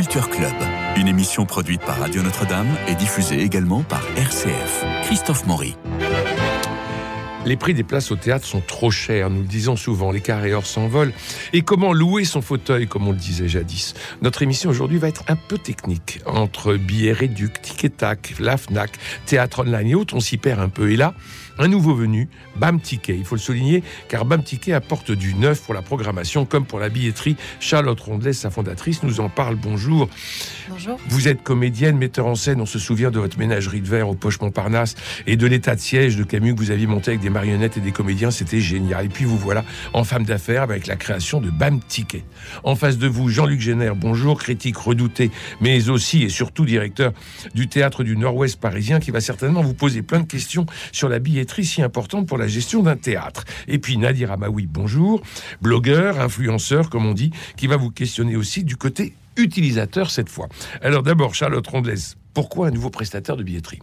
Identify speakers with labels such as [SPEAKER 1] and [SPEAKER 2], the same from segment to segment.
[SPEAKER 1] Culture Club, une émission produite par Radio Notre-Dame et diffusée également par RCF. Christophe Maury.
[SPEAKER 2] Les prix des places au théâtre sont trop chers, nous le disons souvent, les carrés or s'envolent. Et comment louer son fauteuil, comme on le disait jadis? Notre émission aujourd'hui va être un peu technique. Entre billets réduits, Tic Tac, la FNAC, théâtre online et autres, on s'y perd un peu. Et là, un nouveau venu, BAM Ticket. Il faut le souligner car BAM Ticket apporte du neuf pour la programmation comme pour la billetterie. Charlotte Rondelet, sa fondatrice, nous en parle. Bonjour.
[SPEAKER 3] Bonjour.
[SPEAKER 2] Vous êtes comédienne, metteur en scène. On se souvient de votre ménagerie de verre au Poche Montparnasse et de l'état de siège de Camus que vous aviez monté avec des marionnettes et des comédiens. C'était génial. Et puis vous voilà en femme d'affaires avec la création de BAM Ticket. En face de vous, Jean-Luc Génère. Bonjour, critique redouté, mais aussi et surtout directeur du théâtre du Nord-Ouest parisien qui va certainement vous poser plein de questions sur la billetterie si importante pour la gestion d'un théâtre. Et puis Nadir Amaoui, bonjour, blogueur, influenceur, comme on dit, qui va vous questionner aussi du côté utilisateur cette fois. Alors d'abord, Charlotte Rondelès, pourquoi un nouveau prestataire de billetterie?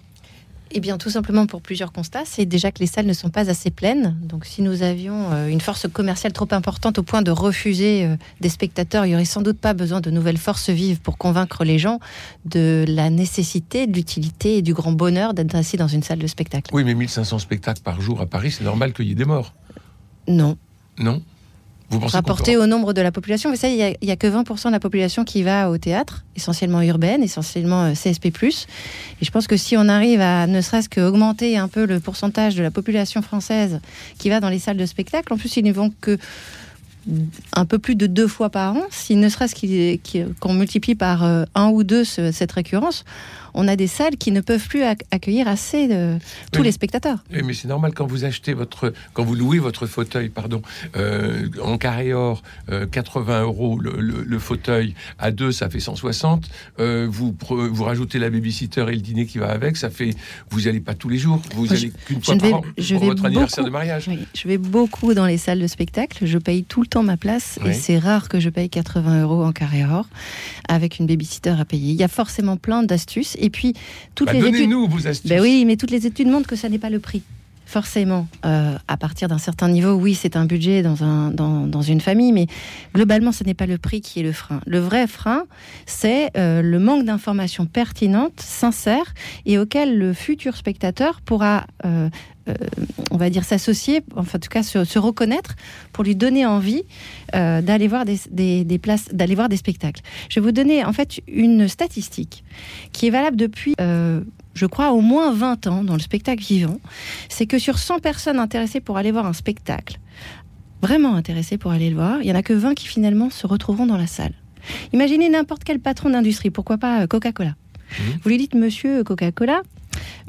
[SPEAKER 3] Eh bien, tout simplement pour plusieurs constats. C'est déjà que les salles ne sont pas assez pleines. Donc, si nous avions euh, une force commerciale trop importante au point de refuser euh, des spectateurs, il n'y aurait sans doute pas besoin de nouvelles forces vives pour convaincre les gens de la nécessité, de l'utilité et du grand bonheur d'être assis dans une salle de spectacle.
[SPEAKER 2] Oui, mais 1500 spectacles par jour à Paris, c'est normal qu'il y ait des morts.
[SPEAKER 3] Non.
[SPEAKER 2] Non?
[SPEAKER 3] Vous Rapporté au nombre de la population, vous savez, il n'y a, que 20% de la population qui va au théâtre, essentiellement urbaine, essentiellement euh, CSP+. Et je pense que si on arrive à ne serait-ce qu'augmenter un peu le pourcentage de la population française qui va dans les salles de spectacle, en plus ils ne vont que un peu plus de deux fois par an, si ne serait-ce qu'on multiplie par euh, un ou deux cette récurrence, on a des salles qui ne peuvent plus accueillir assez de tous les spectateurs.
[SPEAKER 2] Oui, mais c'est normal quand vous achetez votre, quand vous louez votre fauteuil, pardon, euh, en carré or, 80 euh, euros le, fauteuil à deux, ça fait 160. Euh, vous vous rajoutez la babysitter et le dîner qui va avec, ça fait. Vous n'allez pas tous les jours, vous allez qu'une fois par an pour votre anniversaire de mariage.
[SPEAKER 3] je vais beaucoup dans les salles de spectacle. Je paye tout le temps ma place et c'est rare que je paye 80 euros en carré or avec une babysitter à payer. Il y a forcément plein d'astuces et puis, toutes
[SPEAKER 2] bah,
[SPEAKER 3] les
[SPEAKER 2] études. nous vos astuces.
[SPEAKER 3] Ben oui, mais toutes les études montrent que ça n'est pas le prix. Forcément, euh, à partir d'un certain niveau, oui, c'est un budget dans, un, dans, dans, une famille, mais globalement, ce n'est pas le prix qui est le frein. Le vrai frein, c'est euh, le manque d'informations pertinentes, sincères, et auxquelles le futur spectateur pourra euh, on va dire, s'associer, enfin, en tout cas, se, reconnaître pour lui donner envie euh, d'aller voir des, places, d'aller voir des spectacles. Je vais vous donner, en fait, une statistique qui est valable depuis, euh, je crois, au moins 20 ans dans le spectacle vivant. C'est que sur 100 personnes intéressées pour aller voir un spectacle, vraiment intéressées pour aller le voir, il n'y en a que 20 qui finalement se retrouveront dans la salle. Imaginez n'importe quel patron d'industrie, pourquoi pas Coca-Cola. Mmh. Vous lui dites, monsieur Coca-Cola,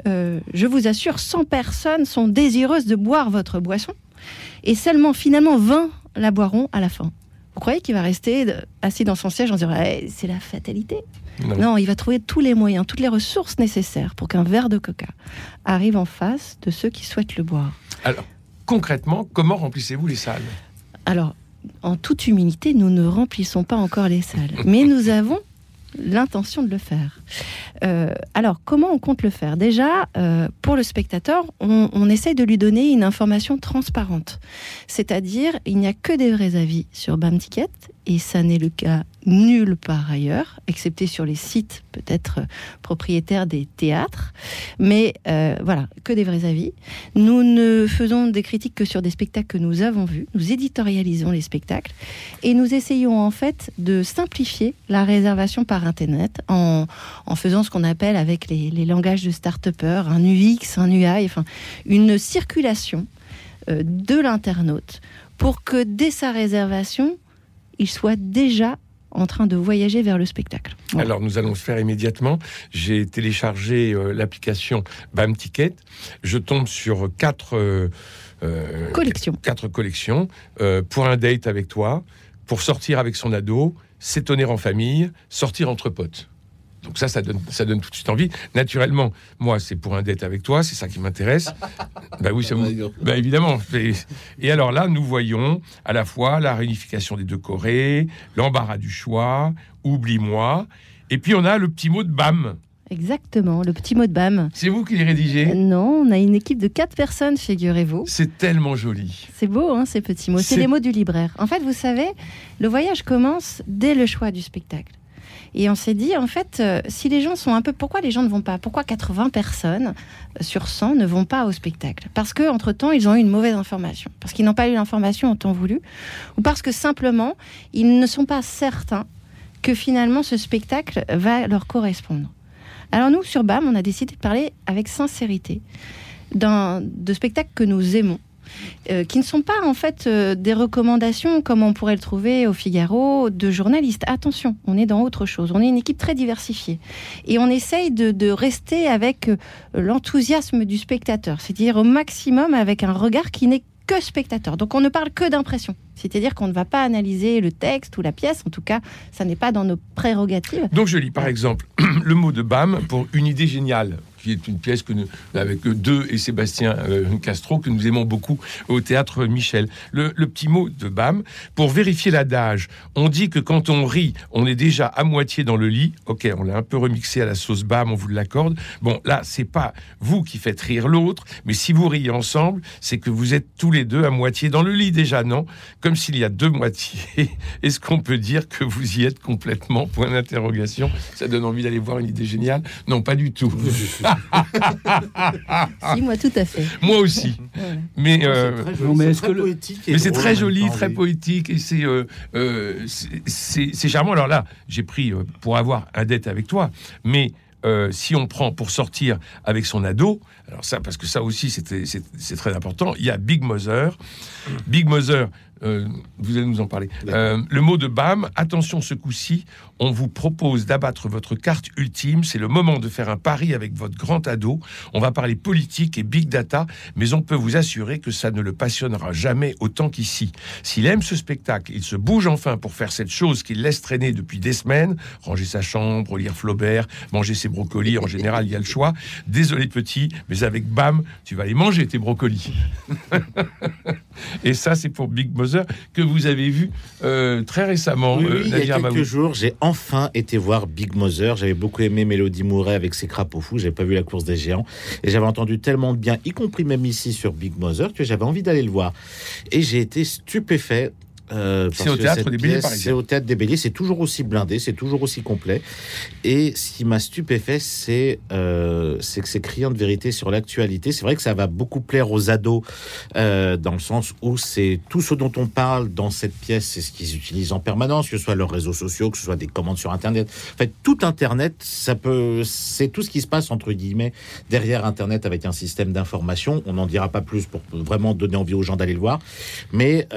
[SPEAKER 3] euh, je vous assure, 100 personnes sont désireuses de boire votre boisson et seulement finalement 20 la boiront à la fin. Vous croyez qu'il va rester assis dans son siège en disant eh, c'est la fatalité non. il va trouver tous les moyens, toutes les ressources nécessaires pour qu'un verre de coca arrive en face de ceux qui souhaitent le boire.
[SPEAKER 2] Alors, concrètement, comment remplissez-vous les salles?
[SPEAKER 3] Alors, en toute humilité, nous ne remplissons pas encore les salles, mais nous avons l'intention de le faire. Euh, alors, comment on compte le faire? Déjà, euh, pour le spectateur, on, on, essaye de lui donner une information transparente. C'est-à-dire, il n'y a que des vrais avis sur BAM Ticket, et ça n'est le cas nulle part ailleurs, excepté sur les sites peut-être propriétaires des théâtres. Mais euh, voilà, que des vrais avis. Nous ne faisons des critiques que sur des spectacles que nous avons vus. Nous éditorialisons les spectacles et nous essayons en fait de simplifier la réservation par Internet en, en faisant ce qu'on appelle avec les, langages de start-upper un UX, un UI, enfin une circulation euh, de l'internaute pour que dès sa réservation, il soit déjà en train de voyager vers le spectacle.
[SPEAKER 2] Alors nous allons le faire immédiatement. J'ai téléchargé euh, l'application BAM Ticket. Je tombe sur quatre euh,
[SPEAKER 3] euh, collections.
[SPEAKER 2] Quatre collections pour un date avec toi, pour sortir avec son ado, s'étonner en famille, sortir entre potes. Donc ça, ça donne, ça donne tout de suite envie. Naturellement, moi, c'est pour un dette avec toi, c'est ça qui m'intéresse. bah oui, ça bah, évidemment. Et, alors là, nous voyons à la fois la réunification des deux Corées, l'embarras du choix, oublie-moi, et puis on a le petit mot de BAM.
[SPEAKER 3] Exactement, le petit mot de BAM.
[SPEAKER 2] C'est vous qui l'avez rédigé
[SPEAKER 3] Non, on a une équipe de quatre personnes, figurez-vous.
[SPEAKER 2] C'est tellement joli.
[SPEAKER 3] C'est beau, hein, ces petits mots. C'est les mots du libraire. En fait, vous savez, le voyage commence dès le choix du spectacle. Et on s'est dit, en fait, euh, si les gens sont un peu... Pourquoi les gens ne vont pas? Pourquoi 80 personnes euh, sur 100 ne vont pas au spectacle? Parce que entre temps ils ont eu une mauvaise information. Parce qu'ils n'ont pas eu l'information en temps voulu? Ou parce que simplement, ils ne sont pas certains que finalement ce spectacle va leur correspondre? Alors nous, sur BAM, on a décidé de parler avec sincérité de spectacles que nous aimons, euh, qui ne sont pas en fait euh, des recommandations comme on pourrait le trouver au Figaro de journalistes. Attention, on est dans autre chose. On est une équipe très diversifiée et on essaye de, de rester avec euh, l'enthousiasme du spectateur, c'est-à-dire au maximum avec un regard qui n'est que spectateur. Donc on ne parle que d'impression. C'est-à-dire qu'on ne va pas analyser le texte ou la pièce, en tout cas, ça n'est pas dans nos prérogatives.
[SPEAKER 2] Donc je lis par exemple le mot de BAM pour une idée géniale qui est une pièce que nous, avec deux et Sébastien euh, Castro, que nous aimons beaucoup au théâtre Michel. Le, le petit mot de BAM, pour vérifier l'adage, on dit que quand on rit, on est déjà à moitié dans le lit. Ok, on l'a un peu remixé à la sauce BAM, on vous l'accorde. Bon, là, c'est pas vous qui faites rire l'autre, mais si vous riez ensemble, c'est que vous êtes tous les deux à moitié dans le lit déjà, non? Comme s'il y a deux moitiés. Est-ce qu'on peut dire que vous y êtes complètement? Point d'interrogation. Ça donne envie d'aller voir une idée géniale Non, pas du tout.
[SPEAKER 3] si, moi, tout à fait.
[SPEAKER 2] Moi aussi.
[SPEAKER 3] Ouais.
[SPEAKER 2] Mais, euh,
[SPEAKER 4] Non, mais est-ce que le-
[SPEAKER 5] poétique et
[SPEAKER 2] mais c'est
[SPEAKER 5] drôle
[SPEAKER 2] très joli,
[SPEAKER 5] temps,
[SPEAKER 2] très
[SPEAKER 5] oui.
[SPEAKER 2] poétique et c'est euh, euh, charmant. Alors là, j'ai pris euh, pour avoir un dette avec toi, mais euh, si on prend pour sortir avec son ado, alors ça, parce que ça aussi c'était- c'est c'est très important, il y a Big Mother. Big Mother, euh, vous allez nous en parler. Euh, le mot de BAM, attention ce coup-ci, on vous propose d'abattre votre carte ultime. C'est le moment de faire un pari avec votre grand ado. On va parler politique et big data, mais on peut vous assurer que ça ne le passionnera jamais autant qu'ici. S'il aime ce spectacle, il se bouge enfin pour faire cette chose qu'il laisse traîner depuis des semaines, ranger sa chambre, lire Flaubert, manger ses brocolis. En général, il y a le choix. Désolé petit, mais avec BAM, tu vas les manger tes brocolis. Et ça, c'est pour Big Mother que vous avez vu euh, très récemment.
[SPEAKER 5] Oui,
[SPEAKER 2] euh,
[SPEAKER 5] il y a quelques jours, j'ai enfin été voir Big Mother. J'avais beaucoup aimé Mélodie Mouret avec ses crapauds fous. J'ai pas vu la course des géants. Et j'avais entendu tellement de bien, y compris même ici sur Big Mother, que j'avais envie d'aller le voir. Et j'ai été stupéfait. Euh,
[SPEAKER 2] C'est au Théâtre des Béliers.
[SPEAKER 5] C'est au théâtre des Béliers, c'est toujours aussi blindé, c'est toujours aussi complet. Et ce qui m'a stupéfait, c'est euh, que c'est criant de vérité sur l'actualité. C'est vrai que ça va beaucoup plaire aux ados, euh, dans le sens où c'est tout ce dont on parle dans cette pièce, c'est ce qu'ils utilisent en permanence, que ce soit leurs réseaux sociaux, que ce soit des commandes sur Internet. En fait, tout Internet, ça peut, c'est tout ce qui se passe entre guillemets derrière Internet avec un système d'information. On n'en dira pas plus pour vraiment donner envie aux gens d'aller le voir, mais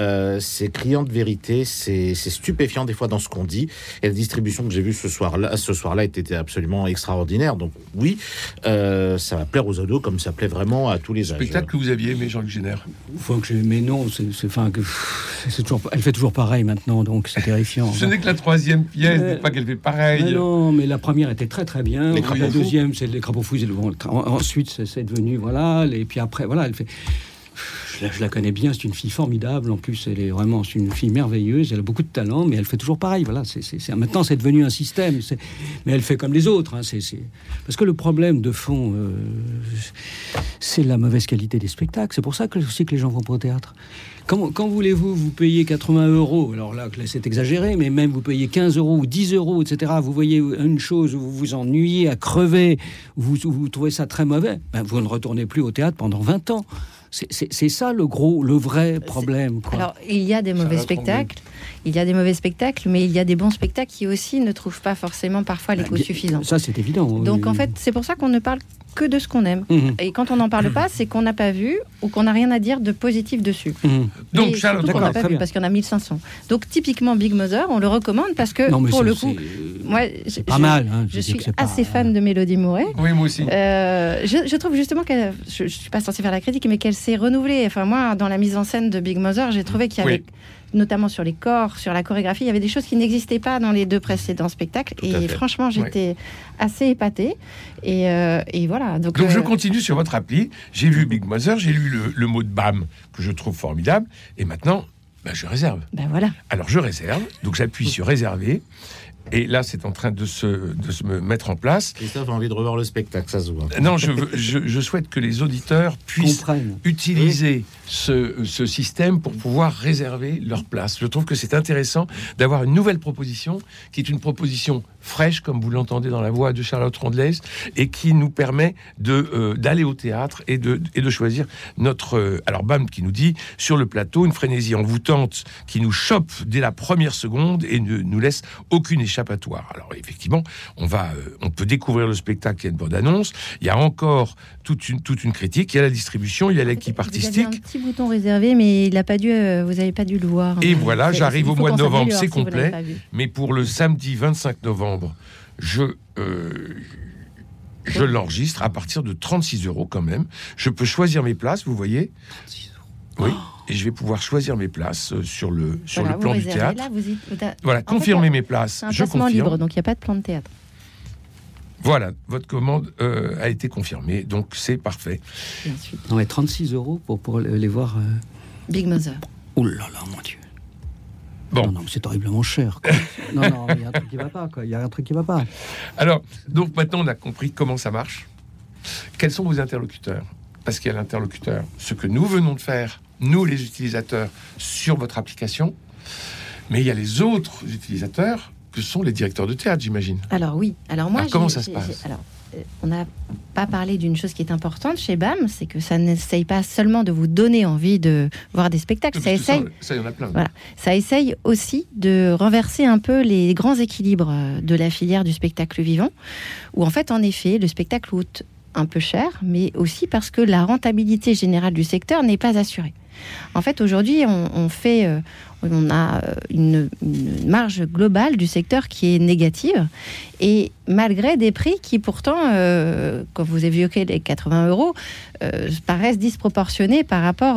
[SPEAKER 5] c'est criant de vérité, c'est stupéfiant des fois dans ce qu'on dit. Et la distribution que j'ai vue ce soir-là, ce soir-là, était absolument extraordinaire. Donc oui, euh, ça va plaire aux ados comme ça plaît vraiment à tous les âges.
[SPEAKER 2] Spectacle que vous aviez aimé, Jean-Luc Génère.
[SPEAKER 4] Faut que je... Mais non, c'est enfin que c'est toujours. Elle fait toujours pareil maintenant, donc c'est terrifiant.
[SPEAKER 2] Ce n'est que la troisième pièce,
[SPEAKER 4] Mais-
[SPEAKER 2] pas qu'elle fait pareil.
[SPEAKER 4] Mais non, mais la première était très très bien.
[SPEAKER 5] Les
[SPEAKER 4] la deuxième, c'est les crapauds fous. ensuite, c'est devenu voilà. Et puis après, voilà, elle fait. Je la, connais bien, c'est une fille formidable. En plus, elle est vraiment c'est une fille merveilleuse. Elle a beaucoup de talent, mais elle fait toujours pareil. Voilà, c'est- maintenant c'est devenu un système. Mais elle fait comme les autres. hein, Parce que le problème de fond, euh, c'est la mauvaise qualité des spectacles. C'est pour ça que aussi que les gens vont pas au théâtre. Quand, voulez-vous vous payer 80 euros? Alors là, c'est exagéré, mais même vous payez 15 euros ou 10 euros, etc. Vous voyez une chose vous vous ennuyez à crever, vous, vous trouvez ça très mauvais, ben, vous ne retournez plus au théâtre pendant 20 ans. C'est- ça le gros, le vrai problème. Quoi.
[SPEAKER 3] Alors, il y a des mauvais spectacles, il y a des mauvais spectacles, mais il y a des bons spectacles qui aussi ne trouvent pas forcément parfois l'écho
[SPEAKER 4] Bien-
[SPEAKER 3] suffisant.
[SPEAKER 4] Ça, c'est évident.
[SPEAKER 3] Donc
[SPEAKER 4] oui.
[SPEAKER 3] en fait, c'est pour ça qu'on ne parle que de ce qu'on aime.
[SPEAKER 4] Mhm,
[SPEAKER 3] Et quand on n'en parle pas, c'est qu'on n'a pas vu ou qu'on n'a rien à dire de positif dessus.
[SPEAKER 4] mhm.
[SPEAKER 2] Donc,
[SPEAKER 3] qu'on
[SPEAKER 4] d'accord,
[SPEAKER 3] n'a pas vu
[SPEAKER 4] bien.
[SPEAKER 3] parce qu'il y en a 1500. Donc typiquement Big Mother, on le recommande parce que
[SPEAKER 4] Non,
[SPEAKER 3] pour le coup,
[SPEAKER 4] c'est-
[SPEAKER 3] moi, je,
[SPEAKER 4] pas mal. hein,
[SPEAKER 3] je suis
[SPEAKER 4] pas-
[SPEAKER 3] assez fan de Mélodie Mouret.
[SPEAKER 2] Oui, moi aussi.
[SPEAKER 3] Euh, je, je trouve justement qu'elle, je, je suis pas censée faire la critique, mais qu'elle s'est renouvelée. Enfin, moi, dans la mise en scène de Big Mother, j'ai trouvé qu'il y avait, notamment sur les corps, sur la chorégraphie, il y avait des choses qui n'existaient pas dans les deux précédents spectacles.
[SPEAKER 5] Tout
[SPEAKER 3] et franchement, j'étais assez épatée. Et, euh, et voilà. Donc,
[SPEAKER 2] Donc je
[SPEAKER 3] euh,
[SPEAKER 2] continue sur votre appli. J'ai vu Big Mother, j'ai lu le, le mot de BAM que je trouve formidable. Et maintenant, bah, je réserve.
[SPEAKER 3] ben voilà.
[SPEAKER 2] Alors je réserve, donc j'appuie sur réserver. Et là, c'est en train de se, de se me mettre en place.
[SPEAKER 5] Christophe a envie de revoir le spectacle, ça se voit.
[SPEAKER 2] Non, je, veux- je, je souhaite que les auditeurs puissent
[SPEAKER 4] Comprennent.
[SPEAKER 2] utiliser ce, ce système pour pouvoir réserver leur place. Je trouve que c'est intéressant d'avoir une nouvelle proposition qui est une proposition fraîche, comme vous l'entendez dans la voix de Charlotte Rondelez, et qui nous permet de euh, d'aller au théâtre et de, et de choisir notre... euh, alors, Bam qui nous dit, sur le plateau, une frénésie envoûtante qui nous chope dès la première seconde et ne nous laisse aucune échappatoire. Alors, effectivement, on, va, euh, on peut découvrir le spectacle, il y a une bonne annonce, il y a encore toute une, toute une critique, il y a la distribution, il y a l'équipe
[SPEAKER 3] Vous avez
[SPEAKER 2] artistique.
[SPEAKER 3] un petit bouton réservé, mais il a pas dû, euh, vous n'avez pas dû le voir.
[SPEAKER 2] Et voilà, j'arrive au mois de novembre, c'est
[SPEAKER 3] si vous
[SPEAKER 2] complet. Mais pour le samedi 25 novembre, je, euh, je l'enregistre à partir de 36 euros quand même. Je peux choisir mes places, vous voyez? Oui. Et je vais pouvoir choisir mes places euh, sur le, sur
[SPEAKER 3] Voilà,
[SPEAKER 2] le plan du théâtre.
[SPEAKER 3] Là, vous y- vous a-
[SPEAKER 2] Voilà, confirmer mes places.
[SPEAKER 3] C'est un
[SPEAKER 2] Je
[SPEAKER 3] placement
[SPEAKER 2] confirme.
[SPEAKER 3] libre, donc il n'y a pas de plan de théâtre.
[SPEAKER 2] Voilà, votre commande euh, a été confirmée, donc c'est parfait.
[SPEAKER 4] Non, mais 36 euros pour, pour les voir. euh,
[SPEAKER 3] Big Mother.
[SPEAKER 4] Oh là là, mon Dieu.
[SPEAKER 2] Bon.
[SPEAKER 4] Non, c'est horriblement cher. quoi. non, non, il y a un truc qui va pas, quoi. Il y a un truc qui va pas.
[SPEAKER 2] Alors, donc maintenant, on a compris comment ça marche. Quels sont vos interlocuteurs? Parce qu'il y a l'interlocuteur, ce que nous venons de faire, nous les utilisateurs, sur votre application, mais il y a les autres utilisateurs que sont les directeurs de théâtre, j'imagine.
[SPEAKER 3] Alors oui. Alors moi,
[SPEAKER 2] Alors, comment ça se passe
[SPEAKER 3] Alors, euh, on n'a pas parlé d'une chose qui est importante chez BAM, c'est que ça n'essaye pas seulement de vous donner envie de voir des spectacles, ça essaye,
[SPEAKER 2] ça, y en a plein.
[SPEAKER 3] Voilà. ça essaye aussi de renverser un peu les grands équilibres euh, de la filière du spectacle vivant, où en fait, en effet, le spectacle un peu cher, mais aussi parce que la rentabilité générale du secteur n'est pas assurée. En fait, aujourd'hui, on, fait, euh, on a euh, une, marge globale du secteur qui est négative, et malgré des prix qui pourtant, euh, quand vous évoquez les 80 euros, paraissent disproportionnés par rapport,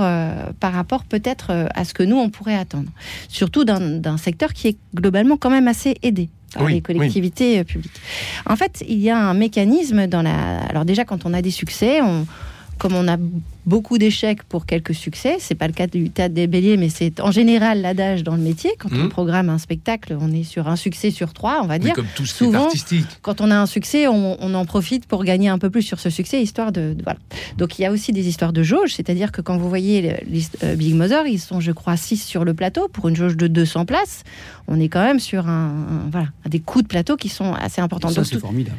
[SPEAKER 3] par rapport peut-être à ce que nous on pourrait attendre. Surtout d'un secteur qui est globalement quand même assez aidé par
[SPEAKER 2] Oui,
[SPEAKER 3] les collectivités euh, publiques. En fait, il y a un mécanisme dans la. Alors déjà, quand on a des succès, on comme on a beaucoup d'échecs pour quelques succès, c'est pas le cas du théâtre des Béliers, mais c'est en général l'adage dans le métier. Quand on
[SPEAKER 2] Mhm.
[SPEAKER 3] programme un spectacle, on est sur un succès sur trois, on va
[SPEAKER 2] Mais
[SPEAKER 3] dire
[SPEAKER 2] comme tout
[SPEAKER 3] souvent,
[SPEAKER 2] artistique.
[SPEAKER 3] quand on a un succès, on, on en profite pour gagner un peu plus sur ce succès, histoire de, de- voilà. Donc il y a aussi des histoires de jauge, c'est-à-dire que quand vous voyez le- l'hist- euh, Big Mother, ils sont, je crois, 6 sur le plateau pour une jauge de 200 places. On est quand même sur un, un- voilà, des coûts de plateau qui sont assez importants.
[SPEAKER 4] Ça, c'est
[SPEAKER 3] tout-
[SPEAKER 4] formidable.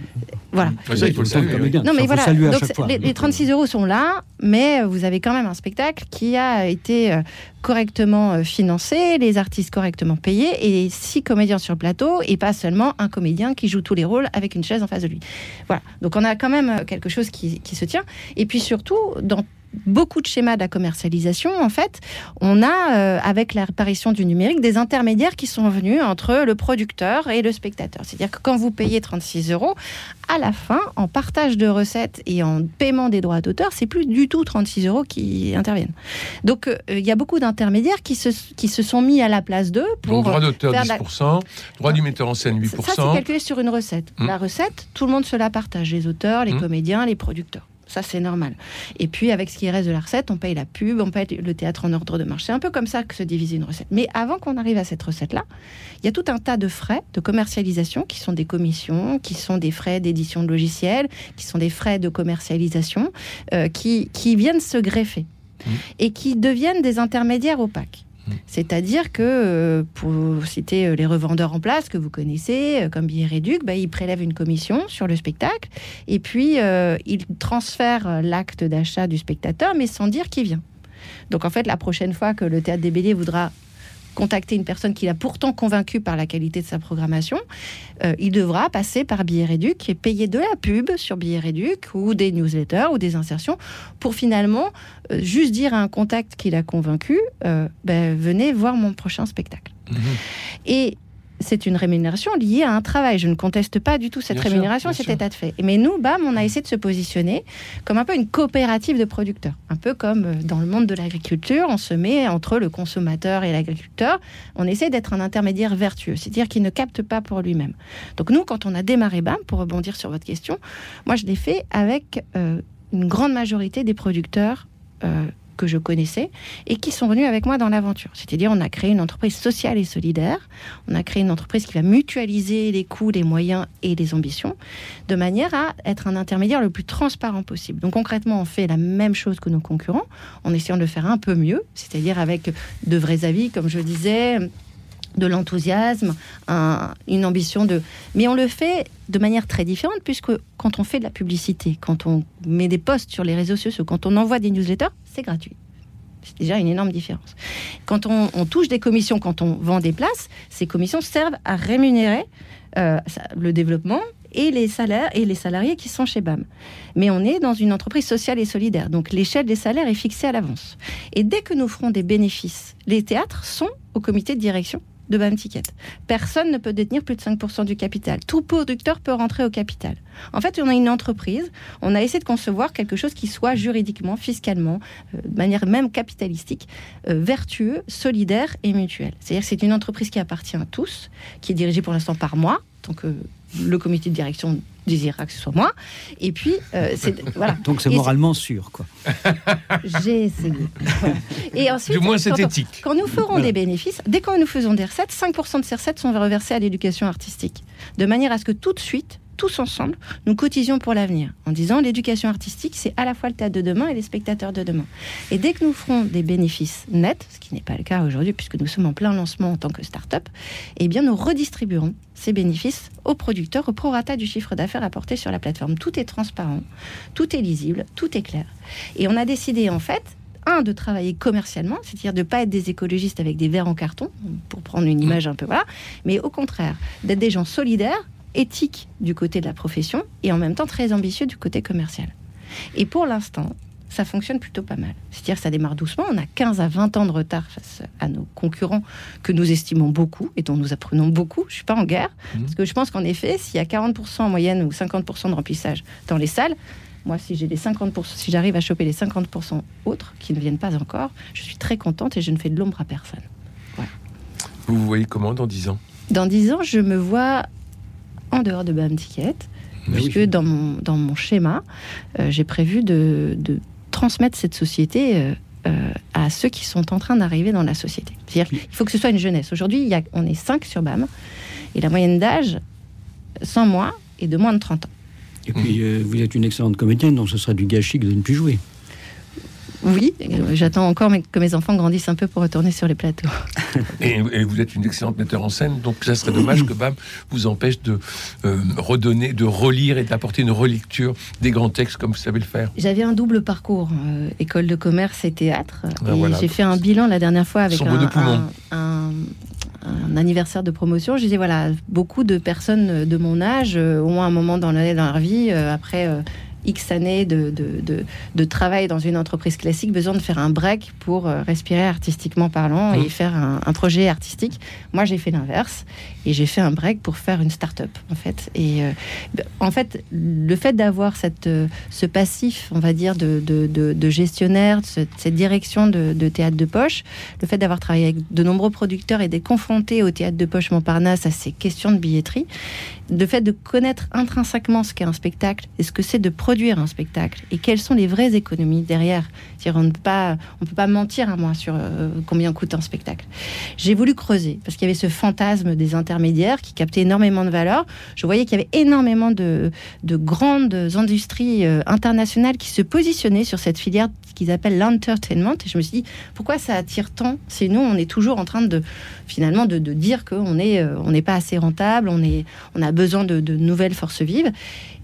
[SPEAKER 3] voilà.
[SPEAKER 2] Ouais, ça, il faut le saluer,
[SPEAKER 4] comédiens.
[SPEAKER 3] Non, mais voilà. Donc, les, les 36 euros sont là, mais vous avez quand même un spectacle qui a été euh, correctement euh, financé, les artistes correctement payés et six comédiens sur le plateau et pas seulement un comédien qui joue tous les rôles avec une chaise en face de lui. Voilà. Donc, on a quand même euh, quelque chose qui, qui se tient. Et puis surtout, dans beaucoup de schémas de la commercialisation, en fait, on a, euh, avec l'apparition du numérique, des intermédiaires qui sont venus entre le producteur et le spectateur. C'est-à-dire que quand vous payez 36 euros, à la fin, en partage de recettes et en paiement des droits d'auteur, c'est plus du tout 36 euros qui interviennent. Donc, euh, il y a beaucoup d'intermédiaires qui se, qui se sont mis à la place d'eux
[SPEAKER 2] Donc,
[SPEAKER 3] pour...
[SPEAKER 2] droit d'auteur
[SPEAKER 3] faire de la-
[SPEAKER 2] 10%, droit du metteur en scène 8%.
[SPEAKER 3] Ça, c'est calculé sur une recette.
[SPEAKER 2] Mm.
[SPEAKER 3] La recette, tout le monde se la partage, les auteurs, les comédiens, les producteurs. Ça, c'est normal. Et puis, avec ce qui reste de la recette, on paye la pub, on paye le théâtre en ordre de marche. C'est un peu comme ça que se divise une recette. Mais avant qu'on arrive à cette recette-là, il y a tout un tas de frais de commercialisation qui sont des commissions, qui sont des frais d'édition de logiciels, qui sont des frais de commercialisation, euh, qui, qui viennent se greffer
[SPEAKER 2] Mm.
[SPEAKER 3] et qui deviennent des intermédiaires opaques.
[SPEAKER 2] Mm.
[SPEAKER 3] C'est-à-dire que, euh, pour citer euh, les revendeurs en place que vous connaissez, euh, comme Billet Réduc, bah, ils prélèvent une commission sur le spectacle et puis euh, ils transfèrent l'acte d'achat du spectateur, mais sans dire qui vient. Donc en fait, la prochaine fois que le Théâtre des Béliers voudra contacter une personne qu'il a pourtant convaincue par la qualité de sa programmation, euh, il devra passer par Billet Réduc et payer de la pub sur Billet Réduc ou des newsletters ou des insertions pour finalement euh, juste dire à un contact qu'il a convaincu, euh, ben, venez voir mon prochain spectacle.
[SPEAKER 2] Mhm.
[SPEAKER 3] Et c'est une rémunération liée à un travail. Je ne conteste pas du tout cette
[SPEAKER 2] Bien sûr,
[SPEAKER 3] rémunération,
[SPEAKER 2] bien
[SPEAKER 3] cet
[SPEAKER 2] sûr.
[SPEAKER 3] état de fait. Mais nous, BAM, on a essayé de se positionner comme un peu une coopérative de producteurs. Un peu comme euh, dans le monde de l'agriculture, on se met entre le consommateur et l'agriculteur. On essaie d'être un intermédiaire vertueux, c'est-à-dire qu'il ne capte pas pour lui-même. Donc nous, quand on a démarré BAM, pour rebondir sur votre question, moi je l'ai fait avec euh, une grande majorité des producteurs euh, que je connaissais et qui sont venus avec moi dans l'aventure. C'est-à-dire, on a créé une entreprise sociale et solidaire. On a créé une entreprise qui va mutualiser les coûts, les moyens et les ambitions de manière à être un intermédiaire le plus transparent possible. Donc, concrètement, on fait la même chose que nos concurrents en essayant de le faire un peu mieux, c'est-à-dire avec de vrais avis, comme je disais, de l'enthousiasme, une ambition de... Mais on le fait de manière très différente, puisque quand on fait de la publicité, quand on met des posts sur les réseaux sociaux, quand on envoie des newsletters, c'est gratuit. C'est déjà une énorme différence. Quand on, touche des commissions, quand on vend des places, ces commissions servent à rémunérer euh, le développement et les salaires et les salariés qui sont chez BAM. Mais on est dans une entreprise sociale et solidaire, donc l'échelle des salaires est fixée à l'avance. Et dès que nous ferons des bénéfices, les théâtres sont au comité de direction de BAM Ticket. Personne ne peut détenir plus de 5% du capital. Tout producteur peut rentrer au capital. En fait, on a une entreprise, on a essayé de concevoir quelque chose qui soit juridiquement, fiscalement, euh, de manière même capitalistique, euh, vertueux, solidaire et mutuel. C'est-à-dire que c'est une entreprise qui appartient à tous, qui est dirigée pour l'instant par moi, donc le comité de direction désirera que ce soit moi. Et puis, euh, c'est voilà.
[SPEAKER 4] Donc c'est moralement sûr, quoi.
[SPEAKER 3] J'ai essayé.
[SPEAKER 2] Et ensuite, du moins c'est éthique.
[SPEAKER 3] quand nous ferons des bénéfices, dès que nous faisons des recettes, 5% de ces recettes sont reversées à l'éducation artistique, de manière à ce que tout de suite, tous ensemble, nous cotisions pour l'avenir, en disant l'éducation artistique, c'est à la fois le théâtre de demain et les spectateurs de demain. Et dès que nous ferons des bénéfices nets, ce qui n'est pas le cas aujourd'hui puisque nous sommes en plein lancement en tant que start-up, eh bien nous redistribuerons ces bénéfices aux producteurs au prorata du chiffre d'affaires apporté sur la plateforme. Tout est transparent, tout est lisible, tout est clair. Et on a décidé en fait un, de travailler commercialement, c'est-à-dire de ne pas être des écologistes avec des verres en carton, pour prendre une image un peu voilà, mais au contraire, d'être des gens solidaires éthique du côté de la profession et en même temps très ambitieux du côté commercial. Et pour l'instant, ça fonctionne plutôt pas mal. C'est-à-dire que ça démarre doucement. On a 15 à 20 ans de retard face à nos concurrents que nous estimons beaucoup et dont nous apprenons beaucoup. Je suis pas en guerre. Mmh. Parce que je pense qu'en effet, s'il y a 40% en moyenne ou 50% de remplissage dans les salles, moi, si j'ai les 50%, si j'arrive à choper les 50% autres qui ne viennent pas encore, je suis très contente et je ne fais de l'ombre à personne.
[SPEAKER 2] Vous vous voyez comment dans 10 ans?
[SPEAKER 3] Dans 10 ans, je me vois en dehors de BAM Ticket, puisque dans, mon, dans mon schéma, euh, j'ai prévu de, transmettre cette société euh, euh, à ceux qui sont en train d'arriver dans la société. C'est-à-dire qu'il faut que ce soit une jeunesse. Aujourd'hui, on est 5 sur BAM, et la moyenne d'âge, sans moi, est de moins de 30 ans.
[SPEAKER 4] Et puis, vous êtes une excellente comédienne, donc ce serait du gâchis de ne plus jouer.
[SPEAKER 3] Oui, j'attends encore que mes enfants grandissent un peu pour retourner sur les plateaux.
[SPEAKER 2] Et, vous êtes une excellente metteur en scène, donc ça serait dommage que BAM vous empêche de euh, redonner, de relire et d'apporter une relecture des grands textes comme vous savez le faire.
[SPEAKER 3] J'avais un double parcours, euh, école de commerce et théâtre. Ben j'ai fait un bilan la dernière fois avec un, anniversaire de promotion. Je disais, voilà, beaucoup de personnes de mon âge euh, ont un moment dans, dans leur vie, après X années de, de, de, travail dans une entreprise classique, besoin de faire un break pour euh, respirer artistiquement parlant et mmh. faire un, projet artistique. Moi, j'ai fait l'inverse et j'ai fait un break pour faire une start-up, en fait. Et euh, en fait, le fait d'avoir cette, euh, ce passif, on va dire, de, de gestionnaire, cette, direction de, théâtre de poche, le fait d'avoir travaillé avec de nombreux producteurs et d'être confronté au théâtre de poche Montparnasse à ces questions de billetterie, le fait de connaître intrinsèquement ce qu'est un spectacle et ce que c'est de produire un spectacle et quelles sont les vraies économies derrière. On ne peut pas, on peut pas mentir à moi sur euh, combien coûte un spectacle. J'ai voulu creuser parce qu'il y avait ce fantasme des intermédiaires qui captait énormément de valeur. Je voyais qu'il y avait énormément de, de grandes industries euh, internationales qui se positionnaient sur cette filière qu'ils appellent l'entertainment. Et je me suis dit, pourquoi ça attire tant C'est nous, on est toujours en train de, finalement, de, dire qu'on euh, n'est pas assez rentable, on, a besoin de, de, nouvelles forces vives.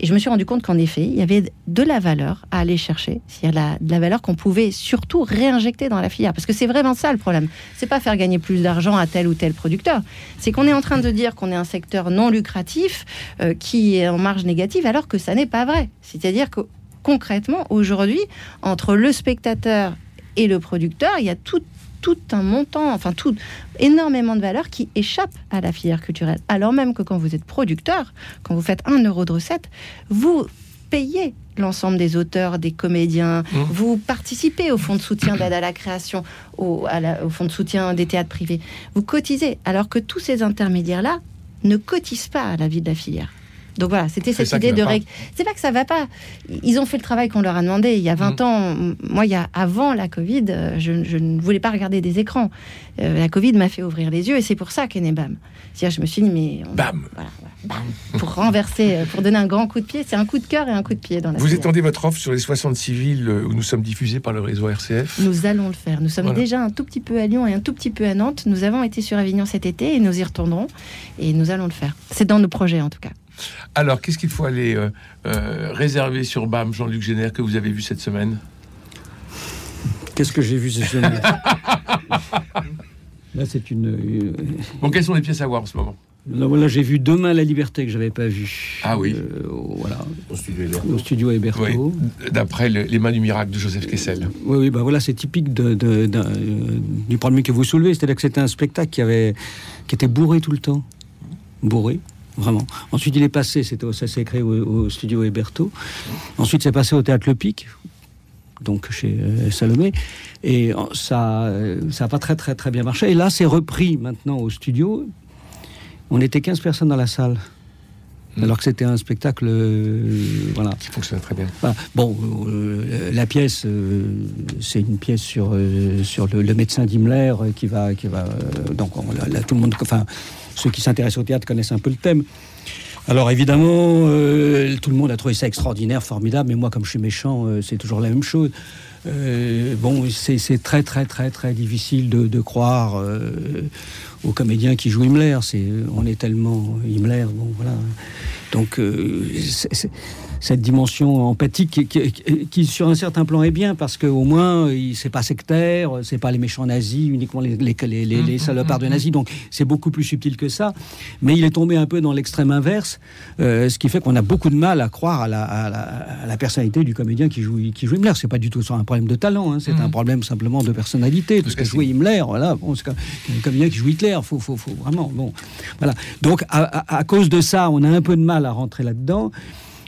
[SPEAKER 3] Et je me suis rendu compte qu'en effet, il y avait de la valeur à aller chercher. C'est-à-dire de la valeur qu'on pouvait surtout réinjecter dans la filière. Parce que c'est vraiment ça le problème. C'est pas faire gagner plus d'argent à tel ou tel producteur. C'est qu'on est en train de dire qu'on est un secteur non lucratif euh, qui est en marge négative, alors que ça n'est pas vrai. C'est-à-dire que concrètement, aujourd'hui, entre le spectateur et le producteur, il y a tout, tout un montant, enfin tout énormément de valeur qui échappe à la filière culturelle. Alors même que quand vous êtes producteur, quand vous faites un euro de recette, vous payez l'ensemble des auteurs, des comédiens, mmh. vous participez au fonds de soutien d'aide à la création, au, au fonds de soutien des théâtres privés, vous cotisez, alors que tous ces intermédiaires-là ne cotisent pas à la vie de la filière. Donc voilà, c'était cette idée de. rég- C'est pas que ça va pas. Ils ont fait le travail qu'on leur a demandé. Il y a 20
[SPEAKER 2] Mhm.
[SPEAKER 3] ans, moi, il y a, avant la Covid, euh, je, je ne voulais pas regarder des écrans. Euh, la Covid m'a fait ouvrir les yeux et c'est pour ça qu'est né BAM. C'est-à-dire, je me suis dit, mais. on-
[SPEAKER 2] Bam
[SPEAKER 3] Voilà, voilà, bam, pour renverser, euh, pour donner un grand coup de pied. C'est un coup de cœur et un coup de pied dans la
[SPEAKER 2] Vous
[SPEAKER 3] filière.
[SPEAKER 2] étendez votre offre sur les 66 villes où nous sommes diffusés par le réseau RCF.
[SPEAKER 3] Nous allons le faire. Nous sommes
[SPEAKER 2] Voilà.
[SPEAKER 3] déjà un tout petit peu à Lyon et un tout petit peu à Nantes. Nous avons été sur Avignon cet été et nous y retournerons. Et nous allons le faire. C'est dans nos projets en tout cas.
[SPEAKER 2] Alors, qu'est-ce qu'il faut aller euh, euh, réserver sur BAM, Jean-Luc Génère, que vous avez vu cette semaine?
[SPEAKER 4] Qu'est-ce que j'ai vu cette semaine? Là, c'est une. euh,
[SPEAKER 2] Bon, quelles sont les pièces à voir en ce moment?
[SPEAKER 4] Là, voilà, j'ai vu Demain la liberté que j'avais pas vu.
[SPEAKER 2] Ah oui.
[SPEAKER 4] Euh, voilà,
[SPEAKER 5] Au studio Hébert.
[SPEAKER 4] au studio Héberto.
[SPEAKER 2] Oui, d'après le- Les mains du miracle de Joseph Kessel.
[SPEAKER 4] Oui, oui, bah voilà, c'est typique de, euh, du problème que vous soulevez, c'est-à-dire que c'était un spectacle qui avait, qui était bourré tout le temps, bourré, vraiment. Ensuite, il est passé, ça s'est créé au, au studio Héberto. Ensuite, c'est passé au théâtre Le Pic, donc chez euh, Salomé, et euh, ça, euh, ça a pas très très très bien marché. Et là, c'est repris maintenant au studio. On était 15 personnes dans la salle.
[SPEAKER 2] Mm.
[SPEAKER 4] Alors que c'était un spectacle, euh, voilà.
[SPEAKER 2] Qui fonctionne très bien.
[SPEAKER 4] Voilà. Bon, euh, la pièce, euh, c'est une pièce sur, sur le, le médecin d'Himmler qui va. Qui va donc, on- là, là, tout le monde. Enfin, ceux qui s'intéressent au théâtre connaissent un peu le thème. Alors, évidemment, euh, tout le monde a trouvé ça extraordinaire, formidable, mais moi, comme je suis méchant, euh, c'est toujours la même chose. Euh, bon, c'est très, très, très, très difficile de, croire aux comédiens qui jouent Himmler. C'est, on est tellement Himmler, bon, voilà. Donc, cette dimension empathique qui, qui- qui, sur un certain plan, est bien parce qu'au moins, c'est pas sectaire, c'est pas les méchants nazis, uniquement les, les, les, les- les salopards de nazis. Donc, c'est beaucoup plus subtil que ça. Mais il est tombé un peu dans l'extrême inverse, euh, ce qui fait qu'on a beaucoup de mal à croire à la, à la, à la personnalité du comédien qui joue, qui joue Himmler. C'est pas du tout un problème de talent, hein, c'est un problème simplement de personnalité. Parce que jouer Himmler, voilà, bon, c'est un comédien qui joue Hitler, faut, faut, faut vraiment, bon, voilà. Donc, à, à- à cause de ça, on a un peu de mal à rentrer là-dedans.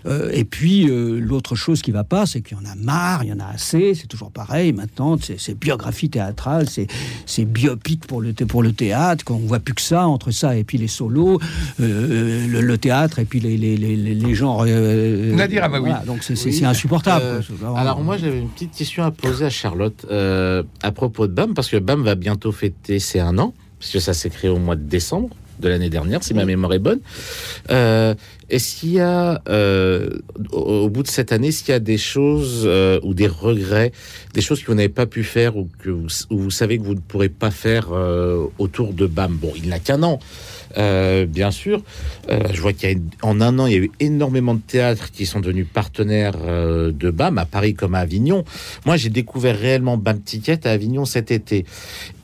[SPEAKER 4] Euh, et puis, euh, l'autre chose qui va pas, c'est qu'il y en a marre, il y en a assez, c'est toujours pareil. Maintenant, c'est biographie théâtrale, c'est biopic pour le, pour le théâtre, qu'on voit plus que ça, entre ça et puis les solos, euh, le, le théâtre et puis les, les, les, les- les genres. euh,
[SPEAKER 2] Nadir Amaoui.
[SPEAKER 4] voilà, donc, c'est
[SPEAKER 5] Oui.
[SPEAKER 4] insupportable.
[SPEAKER 5] Euh,
[SPEAKER 4] quoi.
[SPEAKER 5] Alors moi j'avais une petite question à poser à Charlotte euh, à propos de BAM parce que BAM va bientôt fêter ses un an parce que ça s'est créé au mois de décembre de l'année dernière si ma mémoire est bonne. Euh, Est-ce qu'il y a euh, au, au bout de cette année, est-ce qu'il y a des choses euh, ou des regrets, des choses que vous n'avez pas pu faire ou que vous, ou vous savez que vous ne pourrez pas faire autour de BAM? Bon, il n'a qu'un an. Euh, bien sûr, Euh, je vois qu'il y a en un an, il y a eu énormément de théâtres qui sont devenus partenaires euh, de BAM, à Paris comme à Avignon. Moi, j'ai découvert réellement BAM Ticket à Avignon cet été.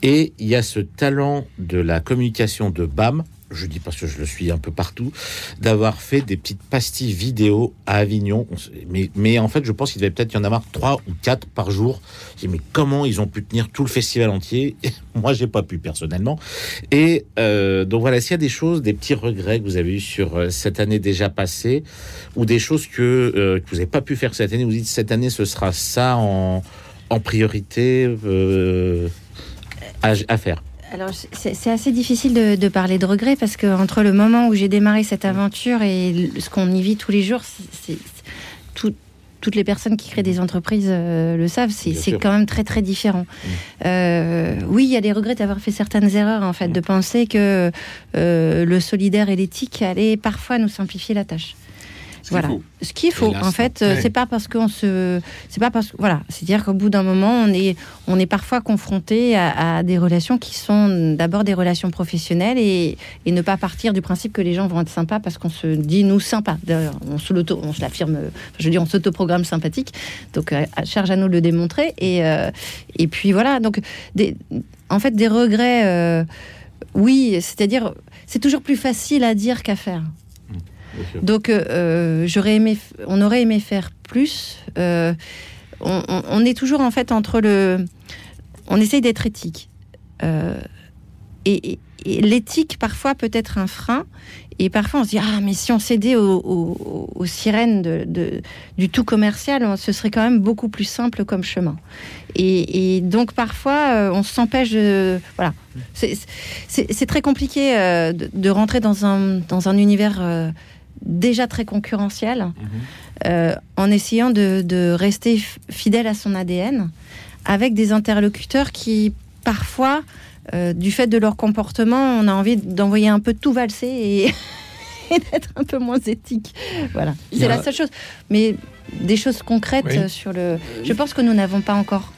[SPEAKER 5] Et il y a ce talent de la communication de BAM, je dis parce que je le suis un peu partout, d'avoir fait des petites pastilles vidéo à Avignon. Mais, en fait, je pense qu'il devait peut-être y en avoir trois ou quatre par jour. Mais comment ils ont pu tenir tout le festival entier? Moi, j'ai pas pu personnellement. Et euh, donc voilà, s'il y a des choses, des petits regrets que vous avez eu sur euh, cette année déjà passée, ou des choses que, euh, vous n'avez pas pu faire cette année, vous dites cette année ce sera ça en, priorité à faire.
[SPEAKER 3] Alors, c'est assez difficile de, de parler de regret parce que entre le moment où j'ai démarré cette aventure et ce qu'on y vit tous les jours, c'est- c'est c'est- tout- toutes les personnes qui créent des entreprises euh, le savent, c'est quand même très très différent. Euh, oui, il y a des regrets d'avoir fait certaines erreurs en fait, de penser que euh, le solidaire et l'éthique allaient parfois nous simplifier la tâche. Voilà. Ce qu'il faut, en fait, euh,
[SPEAKER 2] ouais.
[SPEAKER 3] c'est pas parce qu'on se, c'est pas parce que voilà, c'est-à-dire qu'au bout d'un moment, on est, on est parfois confronté à, à des relations qui sont d'abord des relations professionnelles et, et ne pas partir du principe que les gens vont être sympas parce qu'on se dit nous sympas. D'ailleurs, on se l'auto, on se l'affirme. Je veux dire, on s'autoprogramme sympathique. Donc, euh, à- charge à nous de le démontrer. Et euh, et puis voilà. Donc, des, en fait, des regrets. euh, oui, c'est-à-dire, c'est toujours plus facile à dire qu'à faire. Donc, euh, euh, j'aurais aimé, on aurait aimé faire plus. Euh, on, est toujours en fait entre le, on essaye d'être éthique. Et l'éthique parfois peut être un frein. Et parfois on se dit ah mais si on cédait aux, sirènes du tout commercial, ce serait quand même beaucoup plus simple comme chemin. Et, donc parfois on s'empêche de voilà. C'est- très compliqué de, de rentrer dans un dans un univers déjà très concurrentiel, euh, en essayant de, de rester fidèle à son ADN, avec des interlocuteurs qui, parfois, euh, du fait de leur comportement, on a envie d'envoyer un peu tout valser et, et d'être un peu moins éthique. Voilà, c'est la seule chose. Mais des choses concrètes
[SPEAKER 2] Oui.
[SPEAKER 3] sur le. Je pense que nous n'avons pas encore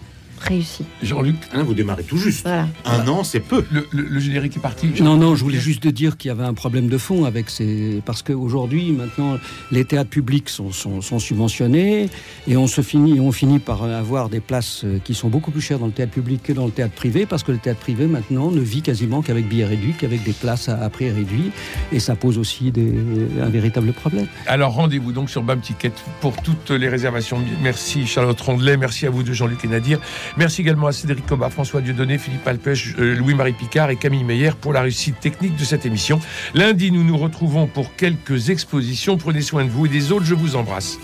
[SPEAKER 3] réussi.
[SPEAKER 2] Jean-Luc,
[SPEAKER 5] Hein, vous démarrez tout juste.
[SPEAKER 3] Voilà.
[SPEAKER 5] Un an, c'est peu.
[SPEAKER 2] le, le- le générique est parti.
[SPEAKER 4] Non, non, je voulais juste dire qu'il y avait un problème de fond avec ces. Parce qu'aujourd'hui, maintenant, les théâtres publics sont, sont, sont subventionnés et on, se finit, on finit par avoir des places euh, qui sont beaucoup plus chères dans le théâtre public que dans le théâtre privé parce que le théâtre privé, maintenant, ne vit quasiment qu'avec billets réduits, qu'avec des places à, à prix réduit et ça pose aussi des, un véritable problème.
[SPEAKER 2] Alors rendez-vous donc sur BAM Ticket pour toutes les réservations. Merci Charlotte Rondelet, merci à vous deux Jean-Luc et Nadir. Merci également à Cédric Cobat, François Dieudonné, Philippe Alpech, euh, Louis-Marie Picard et Camille Meyer pour la réussite technique de cette émission. Lundi, nous nous retrouvons pour quelques expositions. Prenez soin de vous et des autres, je vous embrasse.